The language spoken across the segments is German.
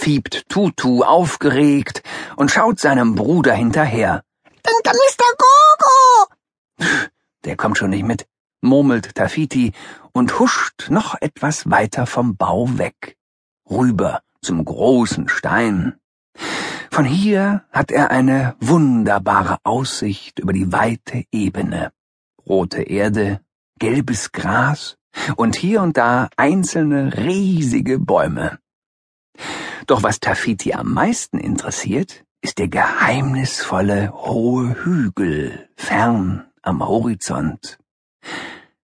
fiebt Tutu aufgeregt und schaut seinem Bruder hinterher. Danke, Mr. Gogo! Der kommt schon nicht mit, murmelt Tafiti und huscht noch etwas weiter vom Bau weg, rüber zum großen Stein. Von hier hat er eine wunderbare Aussicht über die weite Ebene. Rote Erde, gelbes Gras und hier und da einzelne riesige Bäume. Doch was Tafiti am meisten interessiert, ist der geheimnisvolle hohe Hügel fern am Horizont.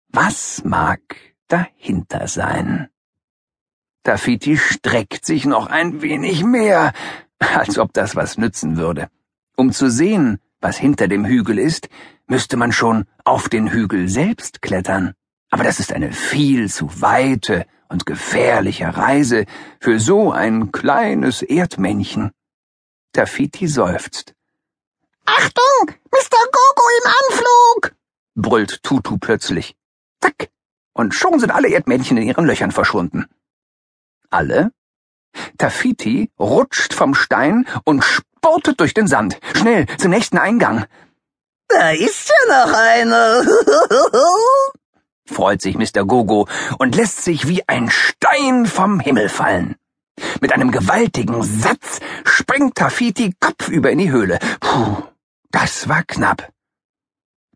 Was mag dahinter sein? Tafiti streckt sich noch ein wenig mehr, als ob das was nützen würde. Um zu sehen, was hinter dem Hügel ist, müsste man schon auf den Hügel selbst klettern. Aber das ist eine viel zu weite und gefährliche Reise für so ein kleines Erdmännchen. Tafiti seufzt. Achtung, Mr. Gogo im Anflug! brüllt Tutu plötzlich. Zack! Und schon sind alle Erdmännchen in ihren Löchern verschwunden. Alle? Tafiti rutscht vom Stein und spurtet durch den Sand. Schnell zum nächsten Eingang. Da ist ja noch einer. freut sich Mr. Gogo und lässt sich wie ein Stein vom Himmel fallen. Mit einem gewaltigen Satz springt Tafiti kopfüber in die Höhle. Puh, das war knapp.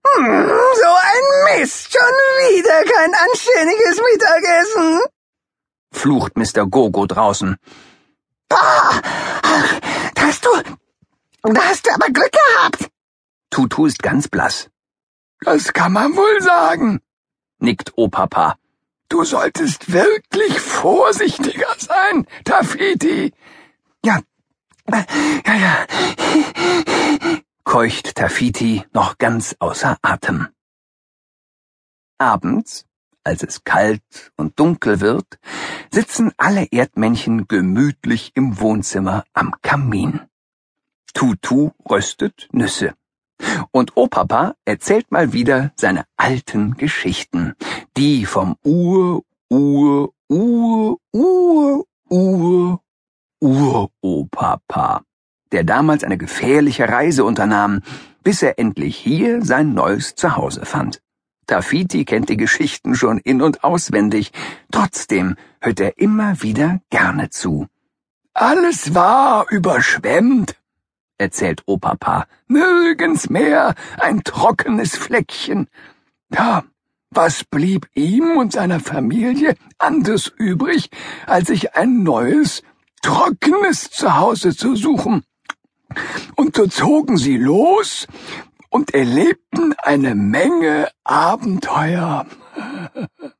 Hm, so ein Mist, schon wieder kein anständiges Mittagessen, flucht Mr. Gogo draußen. Ah, da hast du, da hast du aber Glück gehabt. Tutu ist ganz blass. Das kann man wohl sagen, nickt Opapa. Du solltest wirklich vorsichtiger sein, Tafiti. Ja, ja, ja, keucht Tafiti noch ganz außer Atem. Abends, als es kalt und dunkel wird, sitzen alle Erdmännchen gemütlich im Wohnzimmer am Kamin. Tutu röstet Nüsse. Und Opapa erzählt mal wieder seine alten Geschichten, die vom Ur, Ur, Ur, Ur, Ur, Ur-Opapa, der damals eine gefährliche Reise unternahm, bis er endlich hier sein neues Zuhause fand. Tafiti kennt die Geschichten schon in und auswendig, trotzdem hört er immer wieder gerne zu. Alles war überschwemmt, erzählt Opapa, nirgends mehr ein trockenes Fleckchen. Ja, was blieb ihm und seiner Familie anders übrig, als sich ein neues, trockenes Zuhause zu suchen? Und so zogen sie los und erlebten eine Menge Abenteuer.